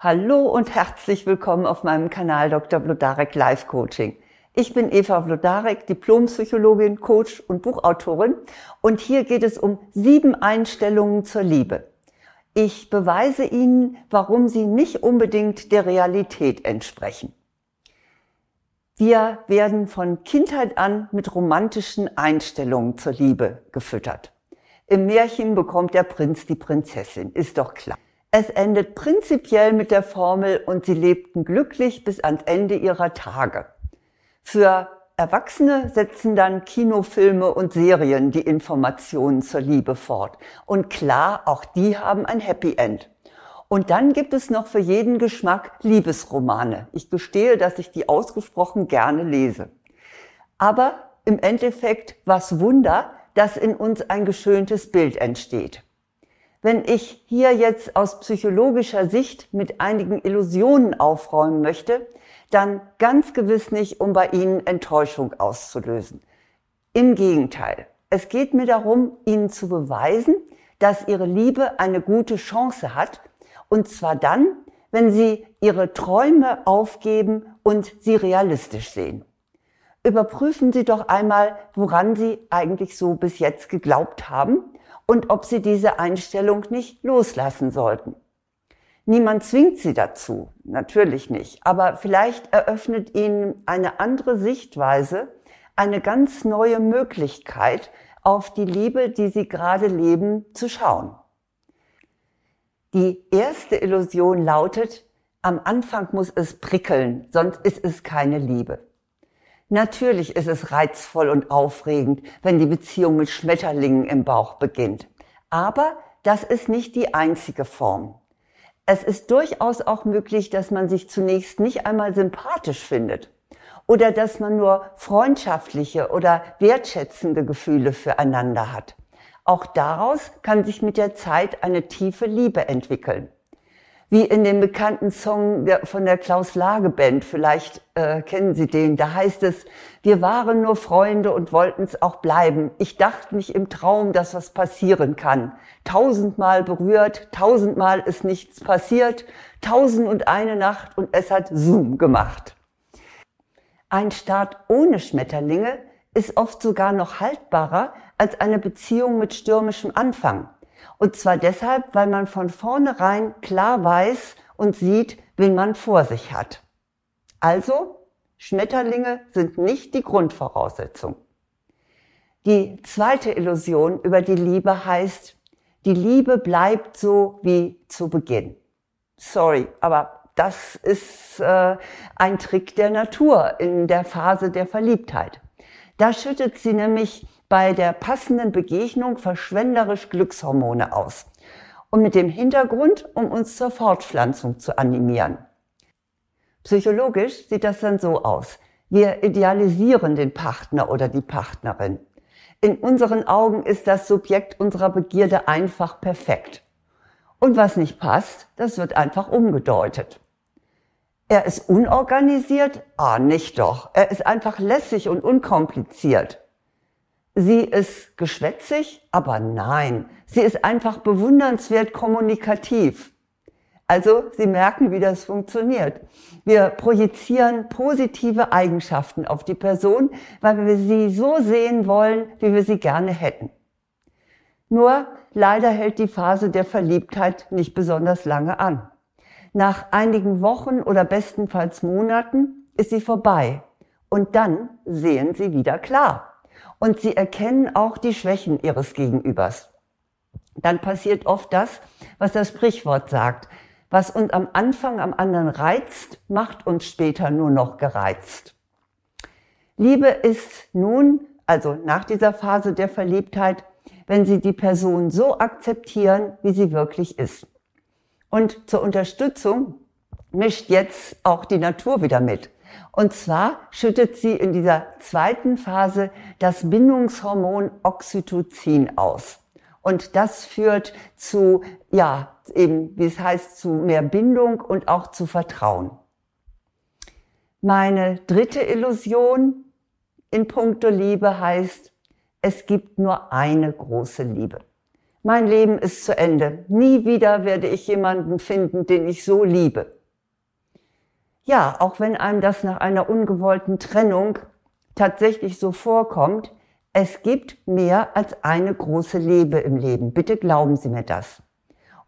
Hallo und herzlich willkommen auf meinem Kanal Dr. Blodarek Life Coaching. Ich bin Eva Blodarek, Diplompsychologin, Coach und Buchautorin und hier geht es um sieben Einstellungen zur Liebe. Ich beweise Ihnen, warum sie nicht unbedingt der Realität entsprechen. Wir werden von Kindheit an mit romantischen Einstellungen zur Liebe gefüttert. Im Märchen bekommt der Prinz die Prinzessin, ist doch klar. Es endet prinzipiell mit der Formel und sie lebten glücklich bis ans Ende ihrer Tage. Für Erwachsene setzen dann Kinofilme und Serien die Informationen zur Liebe fort. Und klar, auch die haben ein Happy End. Und dann gibt es noch für jeden Geschmack Liebesromane. Ich gestehe, dass ich die ausgesprochen gerne lese. Aber im Endeffekt, was Wunder, dass in uns ein geschöntes Bild entsteht. Wenn ich hier jetzt aus psychologischer Sicht mit einigen Illusionen aufräumen möchte, dann ganz gewiss nicht, um bei Ihnen Enttäuschung auszulösen. Im Gegenteil. Es geht mir darum, Ihnen zu beweisen, dass Ihre Liebe eine gute Chance hat. Und zwar dann, wenn Sie Ihre Träume aufgeben und sie realistisch sehen. Überprüfen Sie doch einmal, woran Sie eigentlich so bis jetzt geglaubt haben und ob sie diese Einstellung nicht loslassen sollten. Niemand zwingt sie dazu, natürlich nicht, aber vielleicht eröffnet ihnen eine andere Sichtweise eine ganz neue Möglichkeit, auf die Liebe, die sie gerade leben, zu schauen. Die erste Illusion lautet, am Anfang muss es prickeln, sonst ist es keine Liebe. Natürlich ist es reizvoll und aufregend, wenn die Beziehung mit Schmetterlingen im Bauch beginnt. Aber das ist nicht die einzige Form. Es ist durchaus auch möglich, dass man sich zunächst nicht einmal sympathisch findet oder dass man nur freundschaftliche oder wertschätzende Gefühle füreinander hat. Auch daraus kann sich mit der Zeit eine tiefe Liebe entwickeln wie in dem bekannten Song von der Klaus Lage Band, vielleicht äh, kennen Sie den, da heißt es, wir waren nur Freunde und wollten es auch bleiben. Ich dachte nicht im Traum, dass was passieren kann. Tausendmal berührt, tausendmal ist nichts passiert, tausend und eine Nacht und es hat Zoom gemacht. Ein Start ohne Schmetterlinge ist oft sogar noch haltbarer als eine Beziehung mit stürmischem Anfang. Und zwar deshalb, weil man von vornherein klar weiß und sieht, wen man vor sich hat. Also, Schmetterlinge sind nicht die Grundvoraussetzung. Die zweite Illusion über die Liebe heißt, die Liebe bleibt so wie zu Beginn. Sorry, aber das ist äh, ein Trick der Natur in der Phase der Verliebtheit. Da schüttet sie nämlich bei der passenden Begegnung verschwenderisch Glückshormone aus. Und mit dem Hintergrund, um uns zur Fortpflanzung zu animieren. Psychologisch sieht das dann so aus. Wir idealisieren den Partner oder die Partnerin. In unseren Augen ist das Subjekt unserer Begierde einfach perfekt. Und was nicht passt, das wird einfach umgedeutet. Er ist unorganisiert? Ah, nicht doch. Er ist einfach lässig und unkompliziert. Sie ist geschwätzig, aber nein, sie ist einfach bewundernswert kommunikativ. Also Sie merken, wie das funktioniert. Wir projizieren positive Eigenschaften auf die Person, weil wir sie so sehen wollen, wie wir sie gerne hätten. Nur leider hält die Phase der Verliebtheit nicht besonders lange an. Nach einigen Wochen oder bestenfalls Monaten ist sie vorbei und dann sehen sie wieder klar und sie erkennen auch die Schwächen ihres Gegenübers. Dann passiert oft das, was das Sprichwort sagt. Was uns am Anfang am anderen reizt, macht uns später nur noch gereizt. Liebe ist nun, also nach dieser Phase der Verliebtheit, wenn Sie die Person so akzeptieren, wie sie wirklich ist. Und zur Unterstützung mischt jetzt auch die Natur wieder mit. Und zwar schüttet sie in dieser zweiten Phase das Bindungshormon Oxytocin aus. Und das führt zu, ja, eben, wie es heißt, zu mehr Bindung und auch zu Vertrauen. Meine dritte Illusion in puncto Liebe heißt, es gibt nur eine große Liebe. Mein Leben ist zu Ende. Nie wieder werde ich jemanden finden, den ich so liebe. Ja, auch wenn einem das nach einer ungewollten Trennung tatsächlich so vorkommt, es gibt mehr als eine große Liebe im Leben. Bitte glauben Sie mir das.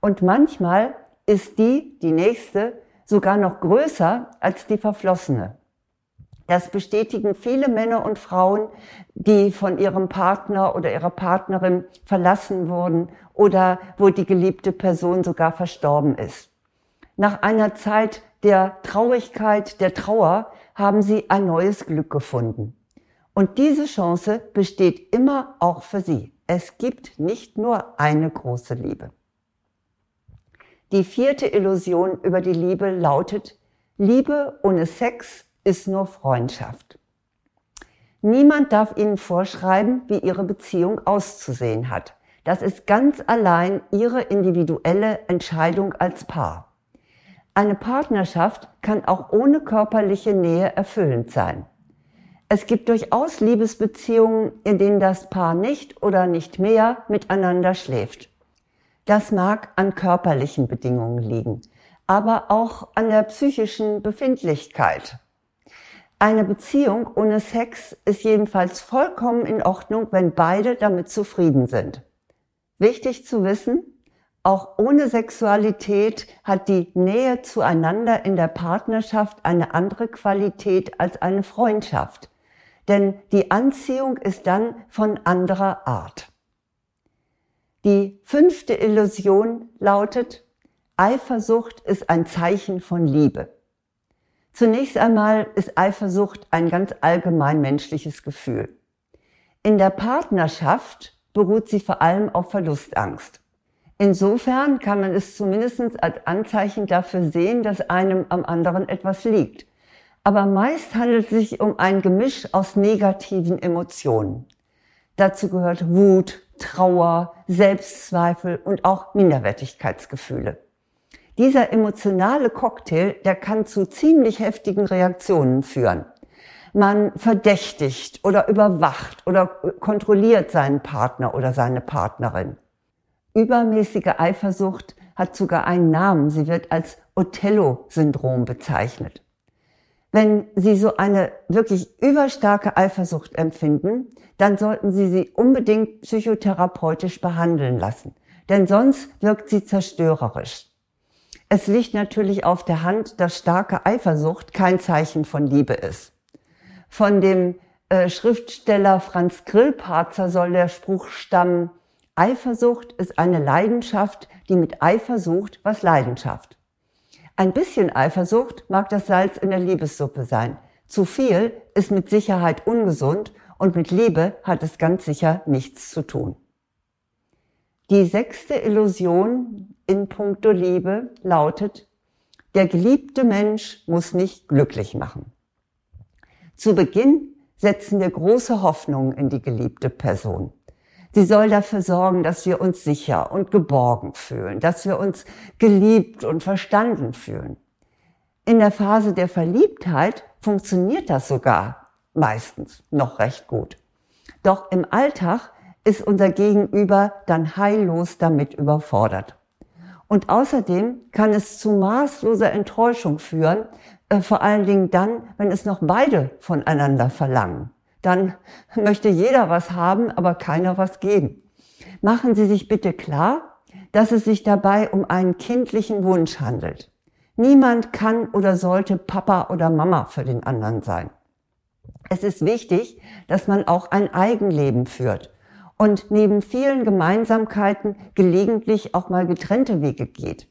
Und manchmal ist die, die nächste, sogar noch größer als die verflossene. Das bestätigen viele Männer und Frauen, die von ihrem Partner oder ihrer Partnerin verlassen wurden oder wo die geliebte Person sogar verstorben ist. Nach einer Zeit der Traurigkeit, der Trauer, haben sie ein neues Glück gefunden. Und diese Chance besteht immer auch für sie. Es gibt nicht nur eine große Liebe. Die vierte Illusion über die Liebe lautet, Liebe ohne Sex ist nur Freundschaft. Niemand darf Ihnen vorschreiben, wie Ihre Beziehung auszusehen hat. Das ist ganz allein Ihre individuelle Entscheidung als Paar. Eine Partnerschaft kann auch ohne körperliche Nähe erfüllend sein. Es gibt durchaus Liebesbeziehungen, in denen das Paar nicht oder nicht mehr miteinander schläft. Das mag an körperlichen Bedingungen liegen, aber auch an der psychischen Befindlichkeit. Eine Beziehung ohne Sex ist jedenfalls vollkommen in Ordnung, wenn beide damit zufrieden sind. Wichtig zu wissen, auch ohne Sexualität hat die Nähe zueinander in der Partnerschaft eine andere Qualität als eine Freundschaft. Denn die Anziehung ist dann von anderer Art. Die fünfte Illusion lautet, Eifersucht ist ein Zeichen von Liebe. Zunächst einmal ist Eifersucht ein ganz allgemein menschliches Gefühl. In der Partnerschaft beruht sie vor allem auf Verlustangst. Insofern kann man es zumindest als Anzeichen dafür sehen, dass einem am anderen etwas liegt. Aber meist handelt es sich um ein Gemisch aus negativen Emotionen. Dazu gehört Wut, Trauer, Selbstzweifel und auch Minderwertigkeitsgefühle. Dieser emotionale Cocktail, der kann zu ziemlich heftigen Reaktionen führen. Man verdächtigt oder überwacht oder kontrolliert seinen Partner oder seine Partnerin. Übermäßige Eifersucht hat sogar einen Namen. Sie wird als Othello-Syndrom bezeichnet. Wenn Sie so eine wirklich überstarke Eifersucht empfinden, dann sollten Sie sie unbedingt psychotherapeutisch behandeln lassen, denn sonst wirkt sie zerstörerisch. Es liegt natürlich auf der Hand, dass starke Eifersucht kein Zeichen von Liebe ist. Von dem äh, Schriftsteller Franz Grillparzer soll der Spruch stammen, Eifersucht ist eine Leidenschaft, die mit Eifer sucht, was Leidenschaft. Ein bisschen Eifersucht mag das Salz in der Liebessuppe sein. Zu viel ist mit Sicherheit ungesund und mit Liebe hat es ganz sicher nichts zu tun. Die sechste Illusion in puncto Liebe lautet, der geliebte Mensch muss mich glücklich machen. Zu Beginn setzen wir große Hoffnungen in die geliebte Person. Sie soll dafür sorgen, dass wir uns sicher und geborgen fühlen, dass wir uns geliebt und verstanden fühlen. In der Phase der Verliebtheit funktioniert das sogar meistens noch recht gut. Doch im Alltag ist unser Gegenüber dann heillos damit überfordert. Und außerdem kann es zu maßloser Enttäuschung führen, äh, vor allen Dingen dann, wenn es noch beide voneinander verlangen. Dann möchte jeder was haben, aber keiner was geben. Machen Sie sich bitte klar, dass es sich dabei um einen kindlichen Wunsch handelt. Niemand kann oder sollte Papa oder Mama für den anderen sein. Es ist wichtig, dass man auch ein Eigenleben führt und neben vielen Gemeinsamkeiten gelegentlich auch mal getrennte Wege geht.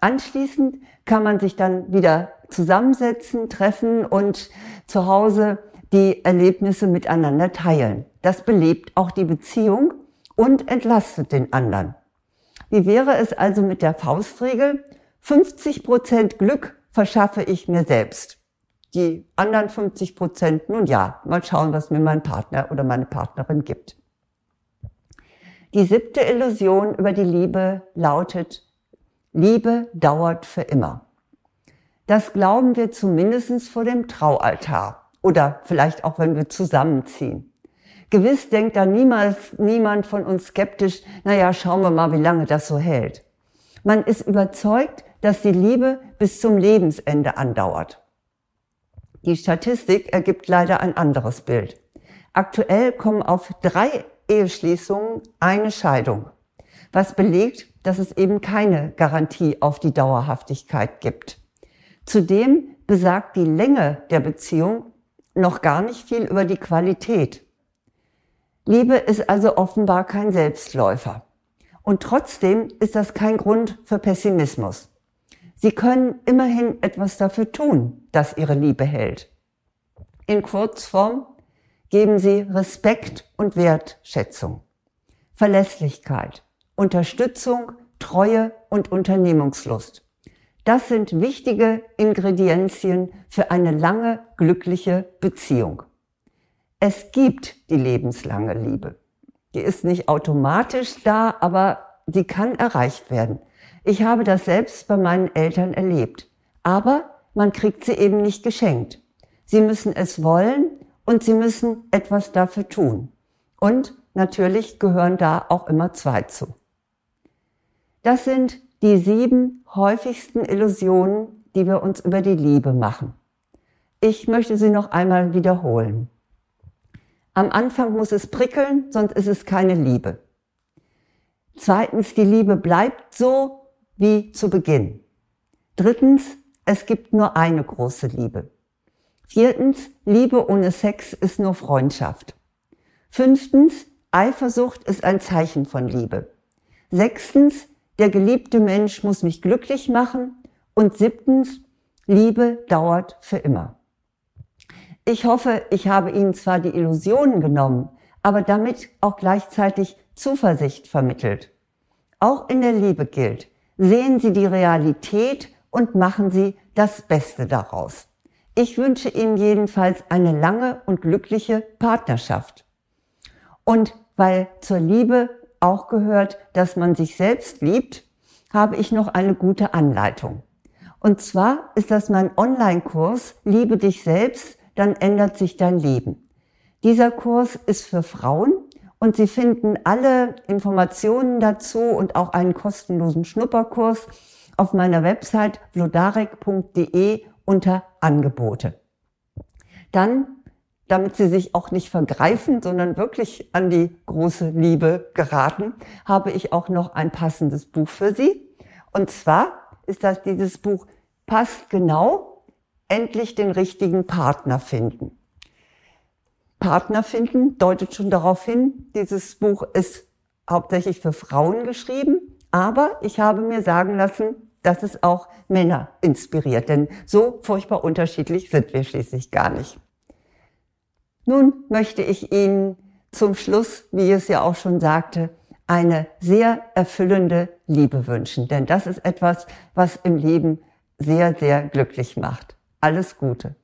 Anschließend kann man sich dann wieder zusammensetzen, treffen und zu Hause die Erlebnisse miteinander teilen. Das belebt auch die Beziehung und entlastet den anderen. Wie wäre es also mit der Faustregel? 50 Prozent Glück verschaffe ich mir selbst. Die anderen 50 Prozent, nun ja, mal schauen, was mir mein Partner oder meine Partnerin gibt. Die siebte Illusion über die Liebe lautet, Liebe dauert für immer. Das glauben wir zumindest vor dem Traualtar oder vielleicht auch, wenn wir zusammenziehen. Gewiss denkt da niemals niemand von uns skeptisch, naja, schauen wir mal, wie lange das so hält. Man ist überzeugt, dass die Liebe bis zum Lebensende andauert. Die Statistik ergibt leider ein anderes Bild. Aktuell kommen auf drei Eheschließungen eine Scheidung, was belegt, dass es eben keine Garantie auf die Dauerhaftigkeit gibt. Zudem besagt die Länge der Beziehung noch gar nicht viel über die Qualität. Liebe ist also offenbar kein Selbstläufer. Und trotzdem ist das kein Grund für Pessimismus. Sie können immerhin etwas dafür tun, dass Ihre Liebe hält. In Kurzform geben Sie Respekt und Wertschätzung, Verlässlichkeit, Unterstützung, Treue und Unternehmungslust. Das sind wichtige Ingredienzien für eine lange, glückliche Beziehung. Es gibt die lebenslange Liebe. Die ist nicht automatisch da, aber sie kann erreicht werden. Ich habe das selbst bei meinen Eltern erlebt. Aber man kriegt sie eben nicht geschenkt. Sie müssen es wollen und sie müssen etwas dafür tun. Und natürlich gehören da auch immer zwei zu. Das sind die sieben häufigsten Illusionen, die wir uns über die Liebe machen. Ich möchte sie noch einmal wiederholen. Am Anfang muss es prickeln, sonst ist es keine Liebe. Zweitens, die Liebe bleibt so, wie zu Beginn. Drittens, es gibt nur eine große Liebe. Viertens, Liebe ohne Sex ist nur Freundschaft. Fünftens, Eifersucht ist ein Zeichen von Liebe. Sechstens, der geliebte Mensch muss mich glücklich machen. Und siebtens, Liebe dauert für immer. Ich hoffe, ich habe Ihnen zwar die Illusionen genommen, aber damit auch gleichzeitig Zuversicht vermittelt. Auch in der Liebe gilt, sehen Sie die Realität und machen Sie das Beste daraus. Ich wünsche Ihnen jedenfalls eine lange und glückliche Partnerschaft. Und weil zur Liebe auch gehört, dass man sich selbst liebt, habe ich noch eine gute Anleitung. Und zwar ist das mein Online-Kurs Liebe dich selbst, dann ändert sich dein Leben. Dieser Kurs ist für Frauen und Sie finden alle Informationen dazu und auch einen kostenlosen Schnupperkurs auf meiner Website vlodarek.de unter Angebote. Dann, damit Sie sich auch nicht vergreifen, sondern wirklich an die große Liebe geraten, habe ich auch noch ein passendes Buch für Sie. Und zwar ist das dieses Buch Passt genau, endlich den richtigen Partner finden. Partner finden deutet schon darauf hin, dieses Buch ist hauptsächlich für Frauen geschrieben, aber ich habe mir sagen lassen, dass es auch Männer inspiriert, denn so furchtbar unterschiedlich sind wir schließlich gar nicht. Nun möchte ich Ihnen zum Schluss, wie ich es ja auch schon sagte, eine sehr erfüllende Liebe wünschen, denn das ist etwas, was im Leben sehr, sehr glücklich macht. Alles Gute.